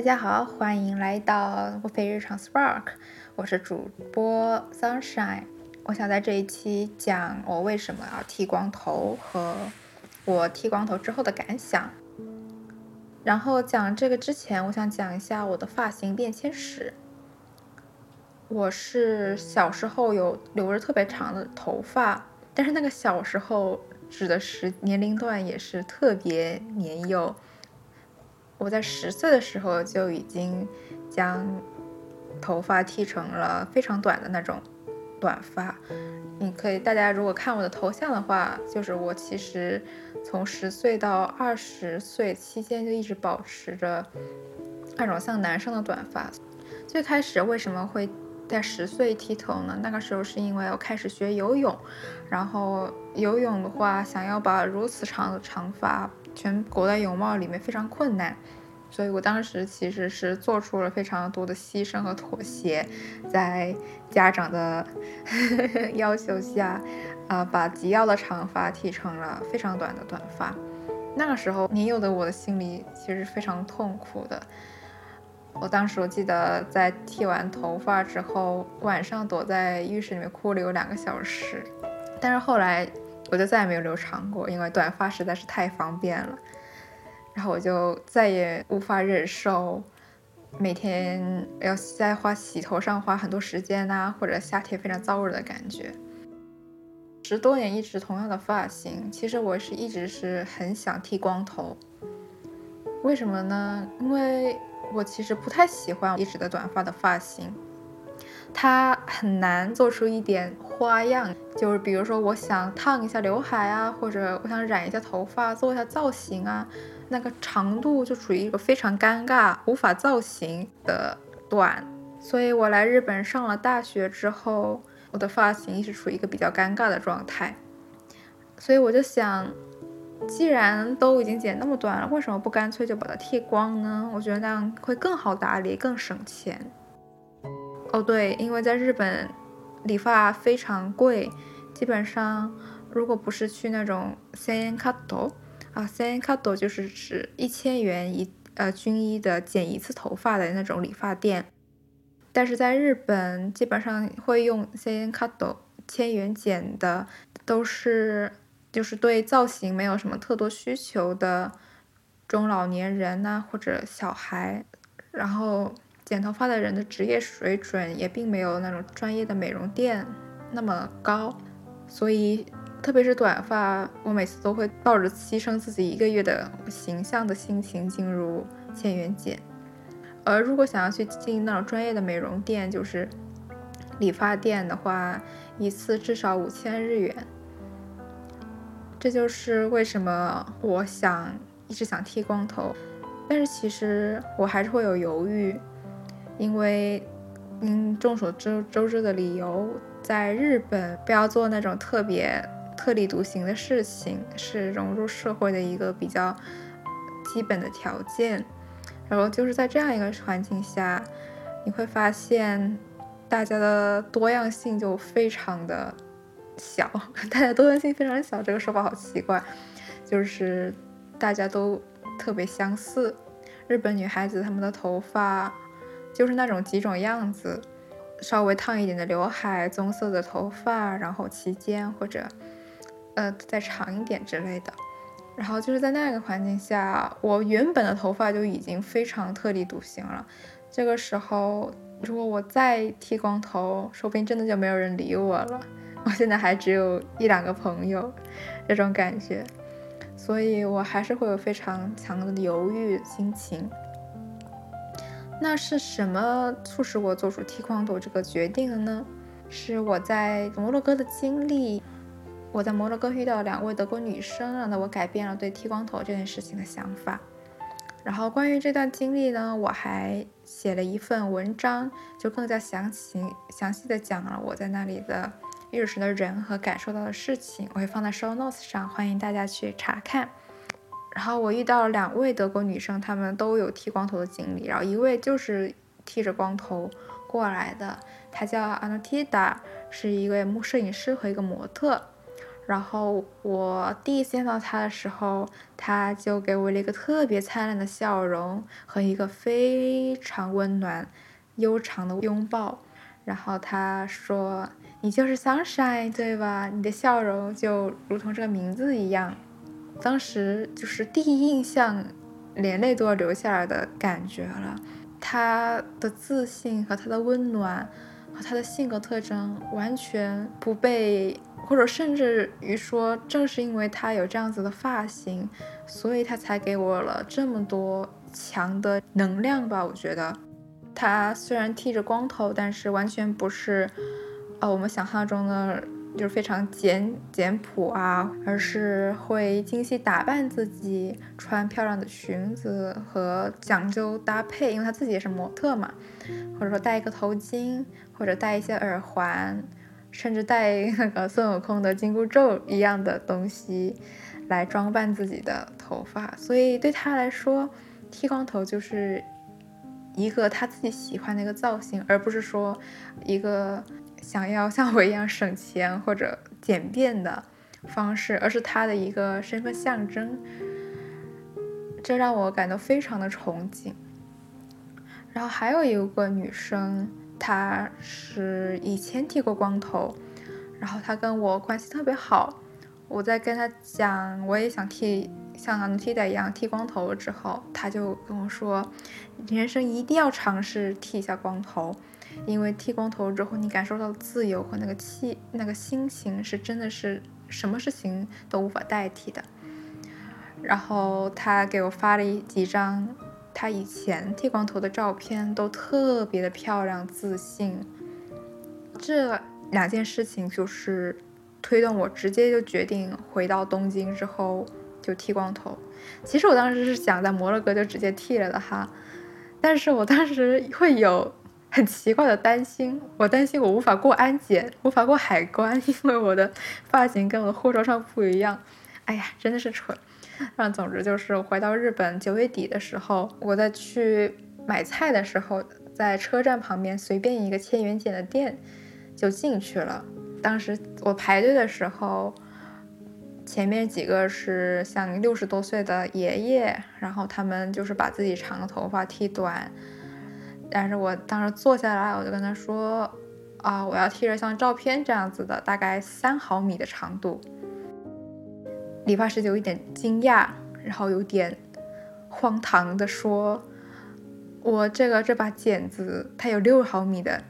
大家好，欢迎来到莫非日常 Spark，我是主播 Sunshine。我想在这一期讲我为什么要剃光头和我剃光头之后的感想。然后讲这个之前，我想讲一下我的发型变迁史。我是小时候有留着特别长的头发，但是那个小时候指的是年龄段也是特别年幼。我在十岁的时候就已经将头发剃成了非常短的那种短发。你可以，大家如果看我的头像的话，就是我其实从十岁到二十岁期间就一直保持着那种像男生的短发。最开始为什么会在十岁剃头呢？那个时候是因为我开始学游泳，然后游泳的话，想要把如此长的长发全裹在泳帽里面非常困难，所以我当时其实是做出了非常多的牺牲和妥协，在家长的 要求下，啊、把极要的长发剃成了非常短的短发。那个时候年幼的我的心里其实非常痛苦的。我当时我记得在剃完头发之后，晚上躲在浴室里面哭了有两个小时，但是后来。我就再也没有留长过，因为短发实在是太方便了。然后我就再也无法忍受每天要在花洗头上花很多时间呐、或者夏天非常燥热的感觉。十多年一直同样的发型，其实我是一直是很想剃光头。为什么呢？因为我其实不太喜欢一直的短发的发型。它很难做出一点花样，就是比如说我想烫一下刘海啊，或者我想染一下头发，做一下造型啊，那个长度就处于一个非常尴尬、无法造型的短。所以我来日本上了大学之后，我的发型一直处于一个比较尴尬的状态。所以我就想，既然都已经剪那么短了，为什么不干脆就把它剃光呢？我觉得那样会更好打理，更省钱。哦，对，因为在日本，理发非常贵，基本上如果不是去那种千円カット啊，千円カット就是指一千元一呃均一的剪一次头发的那种理发店，但是在日本基本上会用千円カット千元剪的都是就是对造型没有什么特多需求的中老年人呐、啊、或者小孩，然后。 剪头发的人的职业水准也并没有那种专业的美容店那么高，所以特别是短发，我每次都会抱着牺牲自己一个月的形象的心情进入千元剪。而如果想要去进那种专业的美容店，就是理发店的话，一次至少五千日元。这就是为什么我想一直想剃光头，但是其实我还是会有犹豫。因为，嗯，众所周周知的理由，在日本不要做那种特别特立独行的事情，是融入社会的一个比较基本的条件。然后就是在这样一个环境下，你会发现大家的多样性就非常的小。大家多样性非常小，这个说法好奇怪，就是大家都特别相似。日本女孩子她们的头发。就是那种几种样子，稍微烫一点的刘海，棕色的头发，然后齐肩或者，呃，再长一点之类的。然后就是在那个环境下，我原本的头发就已经非常特立独行了。这个时候，如果我再剃光头，说不定真的就没有人理我了。我现在还只有一两个朋友，这种感觉，所以我还是会有非常强的犹豫心情。那是什么促使我做出剃光头这个决定的呢？是我在摩洛哥的经历。我在摩洛哥遇到两位德国女生，让我改变了对剃光头这件事情的想法。然后关于这段经历呢，我还写了一份文章，就更加详细详细的讲了我在那里的认识的人和感受到的事情。我会放在 show notes 上，欢迎大家去查看。然后我遇到了两位德国女生，她们都有剃光头的经历。然后一位就是剃着光头过来的，她叫 Anatida，，是一位摄影师和一个模特。然后我第一次见到她的时候，她就给我了一个特别灿烂的笑容和一个非常温暖、悠长的拥抱。然后她说：“你就是 Sunshine，对吧？你的笑容就如同这个名字一样。”当时就是第一印象，连泪都要流下来的感觉了。他的自信和他的温暖和他的性格特征完全不被，或者甚至于说，正是因为他有这样子的发型，所以他才给我了这么多强的能量吧。我觉得他虽然剃着光头，但是完全不是，呃，我们想象中的。就是非常简简朴啊，而是会精细打扮自己，穿漂亮的裙子和讲究搭配，因为她自己也是模特嘛，或者说戴一个头巾，或者戴一些耳环，甚至戴那个孙悟空的紧箍咒一样的东西来装扮自己的头发。所以对她来说，剃光头就是一个她自己喜欢的一个造型，而不是说一个。想要像我一样省钱或者简便的方式，而是他的一个身份象征，这让我感到非常的憧憬。然后还有一个女生，她是以前剃过光头，然后她跟我关系特别好。我在跟她讲我也想剃像她的替代一样剃光头之后，他就跟我说，人生一定要尝试剃一下光头。因为剃光头之后，你感受到自由和那个气、那个心情是真的是什么事情都无法代替的。然后他给我发了几张他以前剃光头的照片，都特别的漂亮、自信。这两件事情就是推动我直接就决定回到东京之后就剃光头。其实我当时是想在摩洛哥就直接剃了的哈，但是我当时会有。很奇怪的担心，我担心我无法过安检，无法过海关，因为我的发型跟我的护照上不一样。哎呀，真的是蠢。但总之就是回到日本九月底的时候，我在去买菜的时候，在车站旁边随便一个千元剪的店就进去了。当时我排队的时候，前面几个是像六十多岁的爷爷，然后他们就是把自己长的头发剃短。但是我当时坐下来，我就跟他说：“啊，我要剃着像照片这样子的，大概三毫米的长度。”理发师就有一点惊讶，然后有点荒唐的说：“我这个这把剪子它有六毫米的，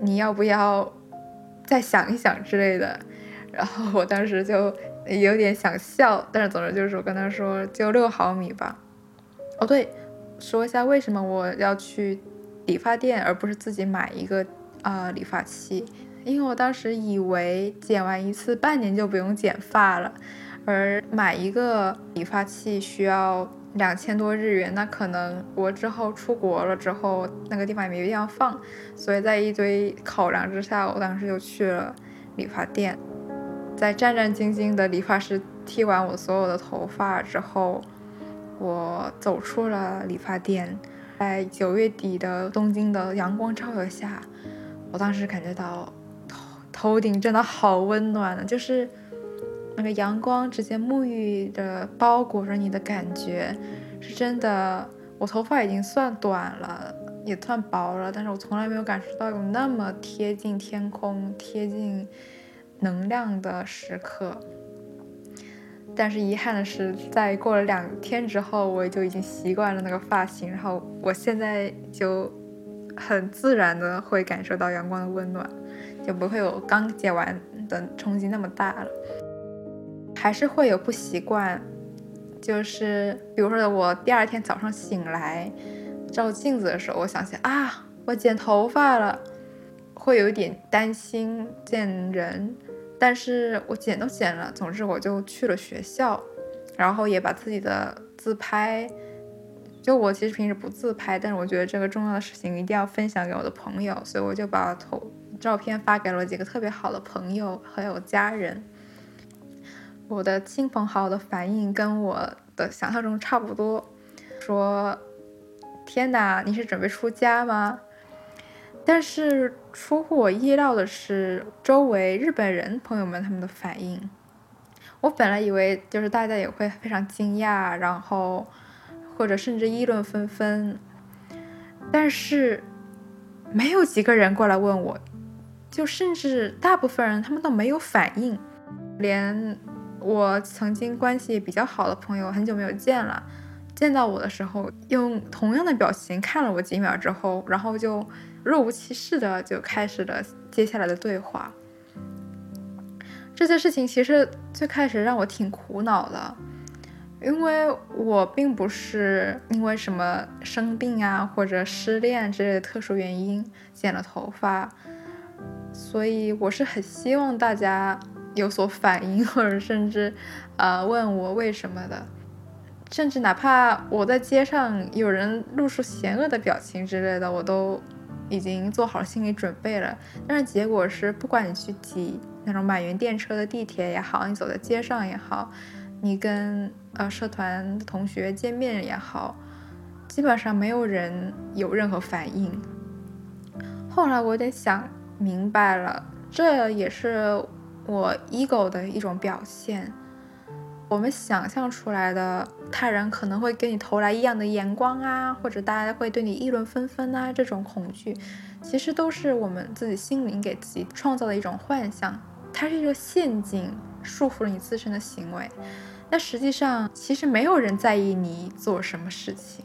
你要不要再想一想之类的？”然后我当时就有点想笑，但是总之就是我跟他说就六毫米吧。哦，对，说一下为什么我要去。理发店，而不是自己买一个啊、呃、理发器，因为我当时以为剪完一次半年就不用剪发了，而买一个理发器需要两千多日元，那可能我之后出国了之后，那个地方也没有地方放，所以在一堆考量之下，我当时就去了理发店，在战战兢兢的理发师剃完我所有的头发之后，我走出了理发店。在九月底的东京的阳光照耀下，我当时感觉到头头顶真的好温暖啊，就是那个阳光直接沐浴着包裹着你的感觉，是真的。我头发已经算短了，也算薄了，但是我从来没有感受到有那么贴近天空、贴近能量的时刻。但是遗憾的是，在过了两天之后，我就已经习惯了那个发型，然后我现在就很自然的会感受到阳光的温暖，就不会有刚剪完的冲击那么大了。还是会有不习惯，就是比如说我第二天早上醒来照镜子的时候，我想起啊，我剪头发了，会有一点担心见人。但是我剪都剪了，总之我就去了学校，然后也把自己的自拍，就我其实平时不自拍，但是我觉得这个重要的事情一定要分享给我的朋友，所以我就把头照片发给了几个特别好的朋友还有家人。我的亲朋好友的反应跟我的想象中差不多，说：“天哪，你是准备出家吗？”但是出乎我意料的是，周围日本人朋友们他们的反应，我本来以为就是大家也会非常惊讶，然后或者甚至议论纷纷，但是没有几个人过来问我，就甚至大部分人他们都没有反应，连我曾经关系比较好的朋友很久没有见了，见到我的时候用同样的表情看了我几秒之后，然后就若无其事的就开始了接下来的对话。这件事情其实最开始让我挺苦恼的，因为我并不是因为什么生病啊或者失恋之类的特殊原因剪了头发，所以我是很希望大家有所反应，或者甚至呃问我为什么的，甚至哪怕我在街上有人露出嫌恶的表情之类的，我都已经做好心理准备了。但是结果是，不管你去挤。那种满员电车的地铁也好，你走在街上也好，你跟呃社团同学见面也好，基本上没有人有任何反应。后来我得想明白了，这也是我 ego 的一种表现。我们想象出来的他人可能会给你投来异样的眼光啊，或者大家会对你议论纷纷啊，这种恐惧，其实都是我们自己心灵给自己创造的一种幻象。它是一个陷阱，束缚了你自身的行为。那实际上，其实没有人在意你做什么事情。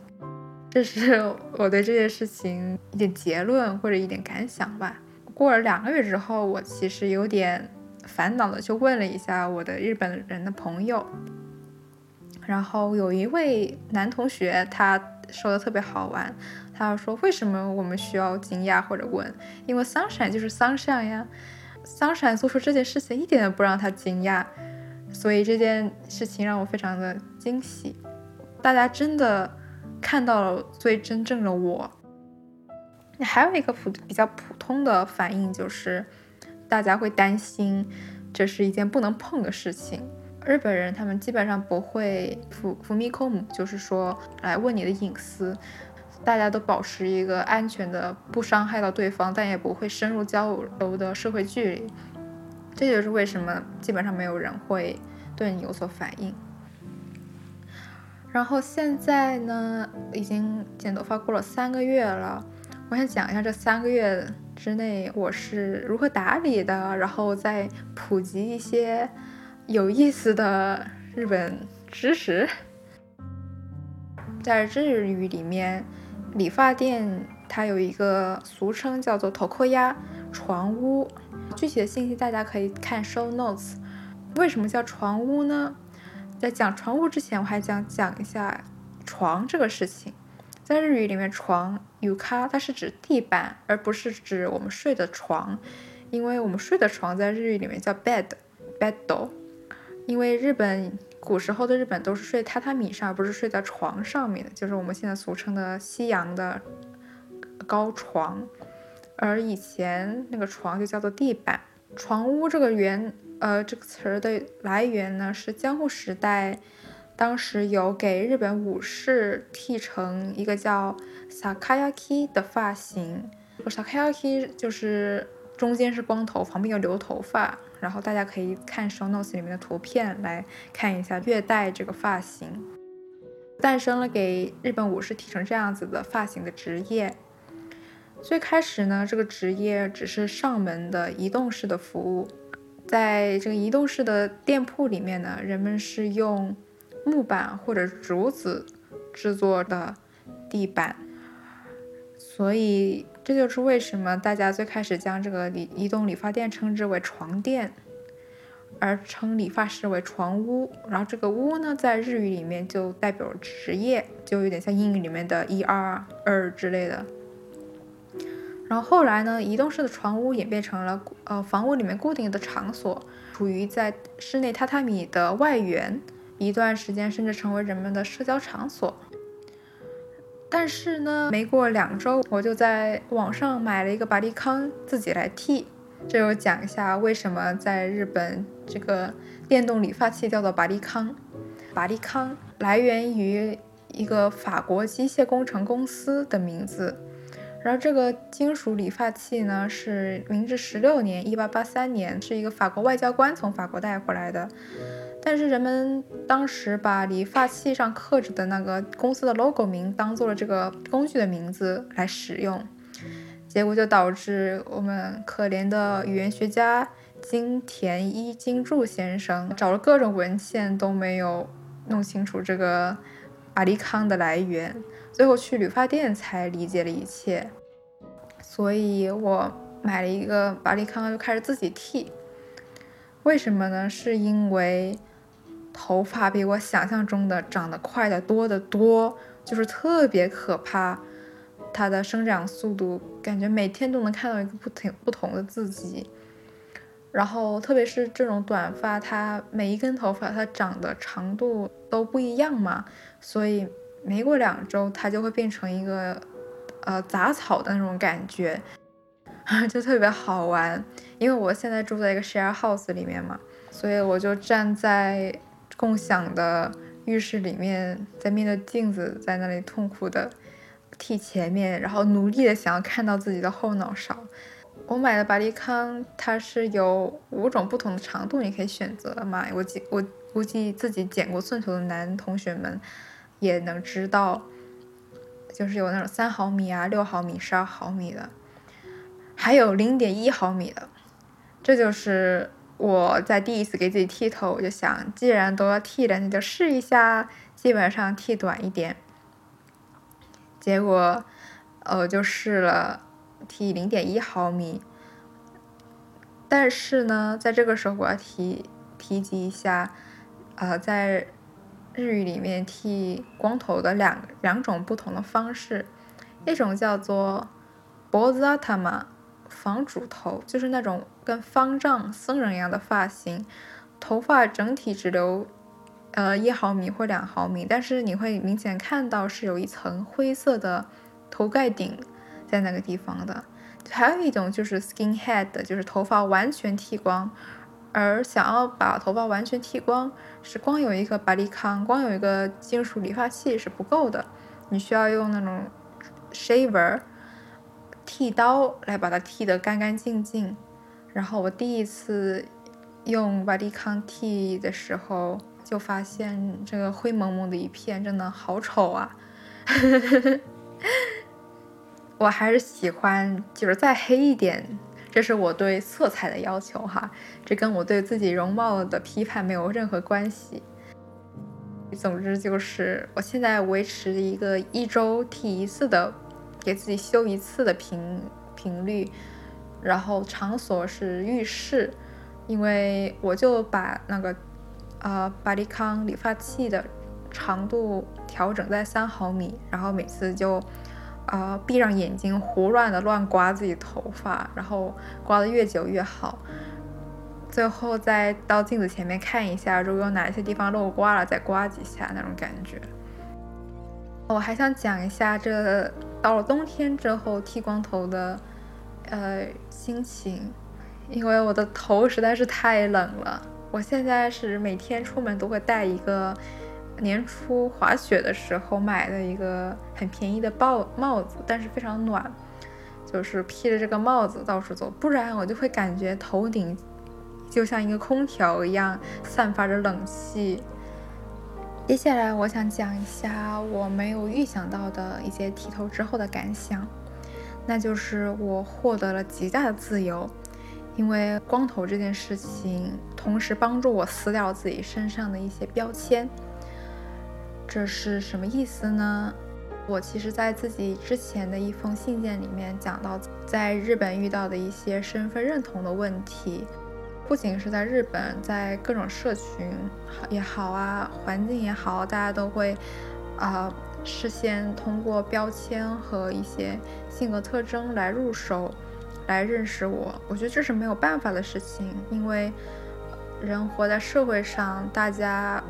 这是我对这件事情一点结论或者一点感想吧。过了两个月之后，我其实有点烦恼的，就问了一下我的日本人的朋友。然后有一位男同学，他说的特别好玩，他说：“为什么我们需要惊讶或者问？因为 sunshine 就是 sunshine 呀。”桑闪做出这件事情一点都不让他惊讶，所以这件事情让我非常的惊喜。大家真的看到了最真正的我。还有一个普比较普通的反应就是，大家会担心这是一件不能碰的事情。日本人他们基本上不会伏伏咪扣姆，就是说来问你的隐私。大家都保持一个安全的、不伤害到对方，但也不会深入交流的社会距离。这就是为什么基本上没有人会对你有所反应。然后现在呢，已经剪头发过了三个月了，我想讲一下这三个月之内我是如何打理的，然后再普及一些有意思的日本知识。在日语里面。理发店它有一个俗称叫做“头壳屋”床屋，具体的信息大家可以看 show notes。为什么叫床屋呢？在讲床屋之前，我还想讲一下床这个事情。在日语里面，床 yuka 它是指地板，而不是指我们睡的床，因为我们睡的床在日语里面叫 bed bed。因为日本。古时候的日本都是睡榻榻米上，而不是睡在床上面的，就是我们现在俗称的西洋的高床。而以前那个床就叫做地板。床屋这个原呃这个词儿的来源呢，是江户时代，当时有给日本武士剃成一个叫 sakayaki 的发型。sakayaki 就是中间是光头，旁边有留头发。然后大家可以看 show notes 里面的图片来看一下月代这个发型，诞生了给日本武士剃成这样子的发型的职业。最开始呢，这个职业只是上门的移动式的服务，在这个移动式的店铺里面呢，人们是用木板或者竹子制作的地板，所以。这就是为什么大家最开始将这个理移动理发店称之为床垫，而称理发师为床屋。然后这个屋呢，在日语里面就代表职业，就有点像英语里面的 “e-r-r” 之类的。然后后来呢，移动式的床屋演变成了呃房屋里面固定的场所，处于在室内榻榻米的外缘，一段时间甚至成为人们的社交场所。但是呢，没过两周，我就在网上买了一个巴力康，自己来剃。这就讲一下为什么在日本这个电动理发器叫做巴力康。巴力康来源于一个法国机械工程公司的名字，然后这个金属理发器呢，是明治十六年（一八八三年）是一个法国外交官从法国带回来的。但是人们当时把理发器上刻着的那个公司的 logo 名当做了这个工具的名字来使用，结果就导致我们可怜的语言学家金田一金助先生找了各种文献都没有弄清楚这个阿利康的来源。最后去理发店才理解了一切，所以我买了一个阿利康，就开始自己剃。为什么呢？是因为头发比我想象中的长得快得多得多，就是特别可怕。它的生长速度，感觉每天都能看到一个不同不同的自己。然后特别是这种短发，它每一根头发它长的长度都不一样嘛，所以。没过两周，它就会变成一个，呃，杂草的那种感觉，就特别好玩。因为我现在住在一个 share house 里面嘛，所以我就站在共享的浴室里面，在面对镜子，在那里痛苦的剃前面，然后努力的想要看到自己的后脑勺。我买的巴利康，它是有五种不同的长度，你可以选择嘛。我计我估计自己剪过寸头的男同学们。也能知道，就是有那种三毫米啊、六毫米、十二毫米的，还有零点一毫米的。这就是我在第一次给自己剃头，我就想，既然都要剃了，那就试一下，基本上剃短一点。结果，呃，就试了剃零点一毫米。但是呢，在这个时候我要提提及一下，呃，在。日语里面剃光头的两两种不同的方式，一种叫做坊主头，房主头，就是那种跟方丈、僧人一样的发型，头发整体只留呃一毫米或两毫米，但是你会明显看到是有一层灰色的头盖顶在那个地方的。还有一种就是 skin head，就是头发完全剃光。而想要把头发完全剃光，是光有一个巴利康，光有一个金属理发器是不够的，你需要用那种 shaver 剃刀来把它剃得干干净净。然后我第一次用巴利康剃的时候，就发现这个灰蒙蒙的一片真的好丑啊！我还是喜欢就是再黑一点。这是我对色彩的要求哈，这跟我对自己容貌的批判没有任何关系。总之就是，我现在维持一个一周剃一次的，给自己修一次的频频率，然后场所是浴室，因为我就把那个呃巴利康理发器的长度调整在三毫米，然后每次就。啊、呃！闭上眼睛，胡乱的乱刮自己头发，然后刮得越久越好。最后再到镜子前面看一下，如果有哪些地方漏刮了，再刮几下那种感觉。我还想讲一下，这到了冬天之后剃光头的呃心情，因为我的头实在是太冷了。我现在是每天出门都会戴一个。年初滑雪的时候买的一个很便宜的帽帽子，但是非常暖，就是披着这个帽子到处走，不然我就会感觉头顶就像一个空调一样散发着冷气。接下来我想讲一下我没有预想到的一些剃头之后的感想，那就是我获得了极大的自由，因为光头这件事情同时帮助我撕掉自己身上的一些标签。这是什么意思呢？我其实，在自己之前的一封信件里面讲到，在日本遇到的一些身份认同的问题，不仅是在日本，在各种社群也好啊，环境也好，大家都会啊、事先通过标签和一些性格特征来入手，来认识我。我觉得这是没有办法的事情，因为人活在社会上，大家。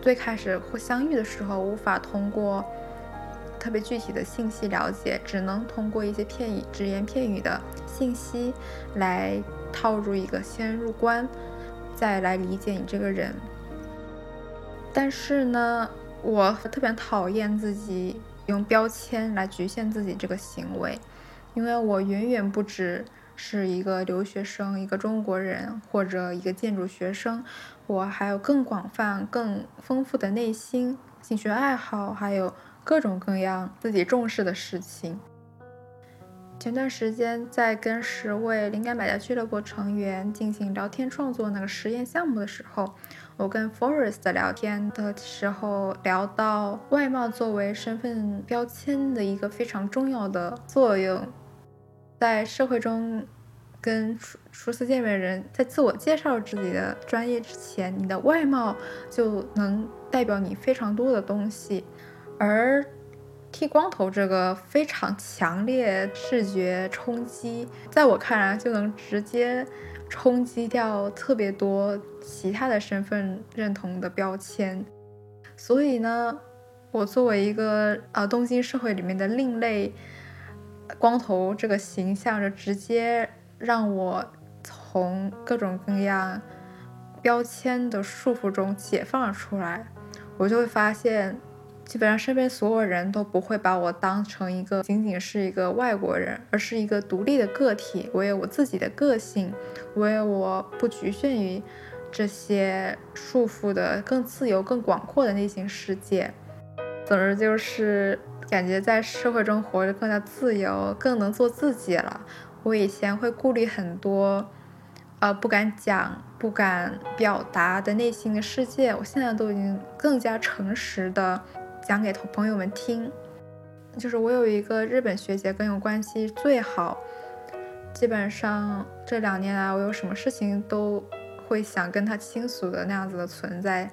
最开始会相遇的时候，无法通过特别具体的信息了解，只能通过一些片语、只言片语的信息来套入一个先入观，再来理解你这个人。但是呢，我特别讨厌自己用标签来局限自己这个行为，因为我远远不只是一个留学生，一个中国人或者一个建筑学生，我还有更广泛、更丰富的内心、兴趣爱好，还有各种各样自己重视的事情。前段时间在跟十位灵感买家俱乐部成员进行聊天创作那个实验项目的时候，我跟 Forest 聊天的时候聊到外貌作为身份标签的一个非常重要的作用，在社会中跟初初次见面的人在自我介绍自己的专业之前，你的外貌就能代表你非常多的东西，而。剃光头这个非常强烈视觉冲击，在我看来就能直接冲击掉特别多其他的身份认同的标签。所以呢，我作为一个啊东京社会里面的另类，光头这个形象就直接让我从各种各样标签的束缚中解放了出来，我就会发现。基本上身边所有人都不会把我当成一个仅仅是一个外国人，而是一个独立的个体。我有我自己的个性，我有我不局限于这些束缚的更自由、更广阔的内心世界。总之就是感觉在社会中活着更加自由，更能做自己了。我以前会顾虑很多，呃，不敢讲、不敢表达的内心的世界，我现在都已经更加诚实的。讲给朋友们听，就是我有一个日本学姐跟我关系最好，基本上这两年来我有什么事情都会想跟她倾诉的那样子的存在，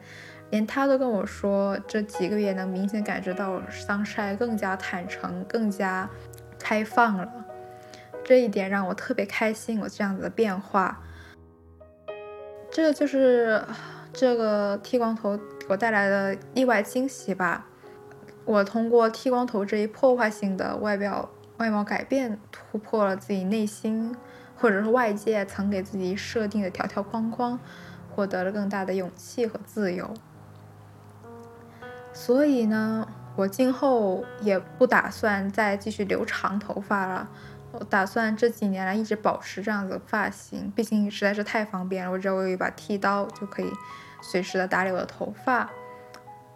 连她都跟我说，这几个月能明显感觉到 Sunshine 更加坦诚、更加开放了，这一点让我特别开心。我这样子的变化，这就是这个剃光头给我带来的意外惊喜吧。我通过剃光头这一破坏性的外表外貌改变，突破了自己内心或者是外界曾给自己设定的条条框框，获得了更大的勇气和自由。所以呢，我今后也不打算再继续留长头发了。我打算这几年来一直保持这样子的发型，毕竟实在是太方便了。我只要有一把剃刀就可以随时的打理我的头发。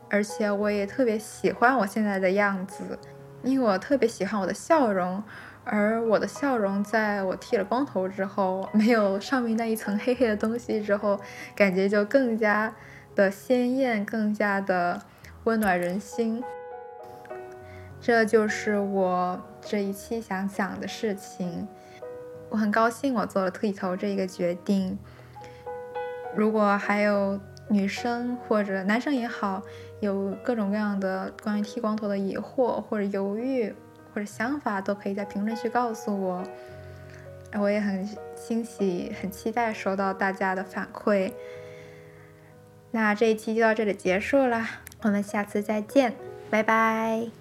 而且我也特别喜欢我现在的样子，因为我特别喜欢我的笑容，而我的笑容在我剃了光头之后，没有上面那一层黑黑的东西之后，感觉就更加的鲜艳，更加的温暖人心。这就是我这一期想讲的事情。我很高兴我做了剃头这一个决定。如果还有女生或者男生也好，有各种各样的关于剃光头的疑惑或者犹豫或者想法，都可以在评论区告诉我。我也很欣喜，很期待收到大家的反馈。那这一期就到这里结束了，我们下次再见，拜拜。